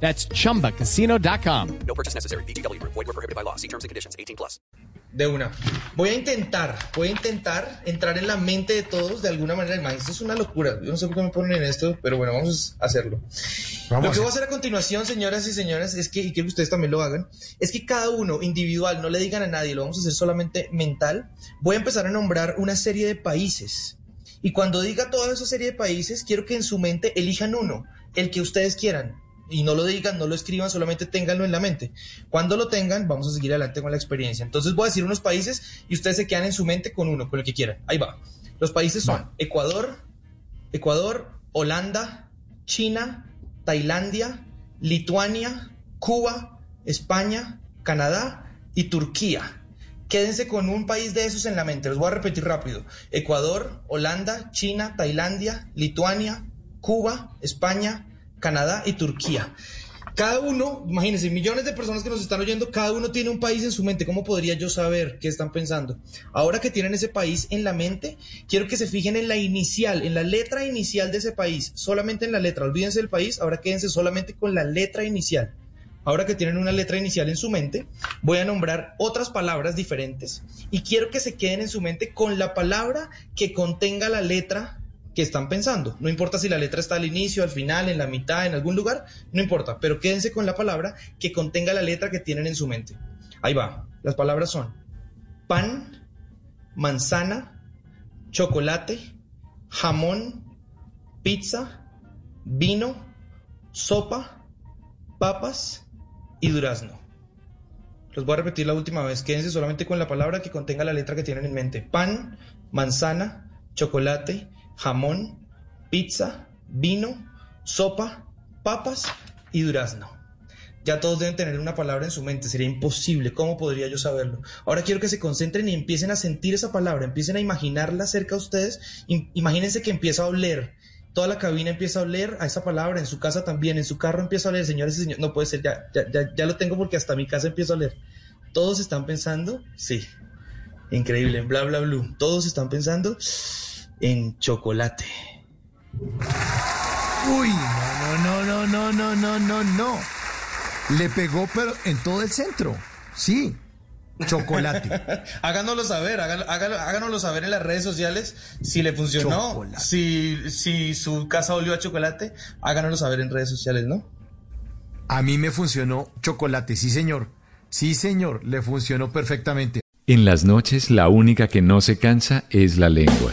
That's chumbacasino.com. No purchase necessary. BGW. Void were prohibited by law. See terms and conditions. 18 plus. De una. Voy a intentar, voy a intentar entrar en la mente de todos de alguna manera. Man, esto es una locura. Yo no sé por qué me ponen en esto, pero bueno, vamos a hacerlo. lo que voy a hacer a continuación, señoras y señores, es que, y quiero que ustedes también lo hagan, es que cada uno individual, no le digan a nadie, lo vamos a hacer solamente mental. Voy a empezar a nombrar una serie de países. Y cuando diga toda esa serie de países, quiero que en su mente elijan uno, el que ustedes quieran y no lo digan, no lo escriban, solamente ténganlo en la mente. Cuando lo tengan, vamos a seguir adelante con la experiencia. Entonces voy a decir unos países y ustedes se quedan en su mente con uno, con el que quieran. Ahí va. Los países son Ecuador, Ecuador, Holanda, China, Tailandia, Lituania, Cuba, España, Canadá y Turquía. Quédense con un país de esos en la mente. Los voy a repetir rápido. Ecuador, Holanda, China, Tailandia, Lituania, Cuba, España, Canadá y Turquía. Cada uno, imagínense, millones de personas que nos están oyendo, cada uno tiene un país en su mente. ¿Cómo podría yo saber qué están pensando? Ahora que tienen ese país en la mente, quiero que se fijen en la inicial, en la letra inicial de ese país, solamente en la letra. Olvídense del país, ahora quédense solamente con la letra inicial. Ahora que tienen una letra inicial en su mente, voy a nombrar otras palabras diferentes y quiero que se queden en su mente con la palabra que contenga la letra que están pensando. No importa si la letra está al inicio, al final, en la mitad, en algún lugar, no importa, pero quédense con la palabra que contenga la letra que tienen en su mente. Ahí va. Las palabras son pan, manzana, chocolate, jamón, pizza, vino, sopa, papas y durazno. Los voy a repetir la última vez. Quédense solamente con la palabra que contenga la letra que tienen en mente. Pan, manzana, chocolate, jamón, pizza, vino, sopa, papas y durazno. Ya todos deben tener una palabra en su mente, sería imposible, ¿cómo podría yo saberlo? Ahora quiero que se concentren y empiecen a sentir esa palabra, empiecen a imaginarla cerca a ustedes, imagínense que empieza a oler, toda la cabina empieza a oler a esa palabra, en su casa también, en su carro empieza a oler, señores y señores, no puede ser, ya, ya, ya, lo tengo porque hasta mi casa empieza a oler. ¿Todos están pensando? Sí. Increíble, bla, bla, bla. Todos están pensando en chocolate. Uy, no, no, no, no, no, no, no, no. Le pegó, pero en todo el centro. Sí, chocolate. háganoslo saber, háganoslo, saber en las redes sociales si le funcionó, si, si su casa olió a chocolate, háganoslo saber en redes sociales, ¿no? A mí me funcionó chocolate, sí señor. Sí señor, le funcionó perfectamente. En las noches la única que no se cansa es la lengua.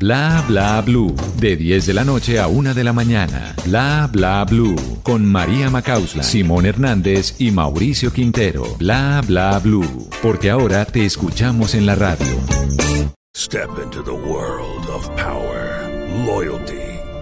Bla Bla Blue. De 10 de la noche a 1 de la mañana. Bla Bla Blue. Con María Macausla, Simón Hernández y Mauricio Quintero. Bla Bla Blue. Porque ahora te escuchamos en la radio. Step into the world of power, loyalty,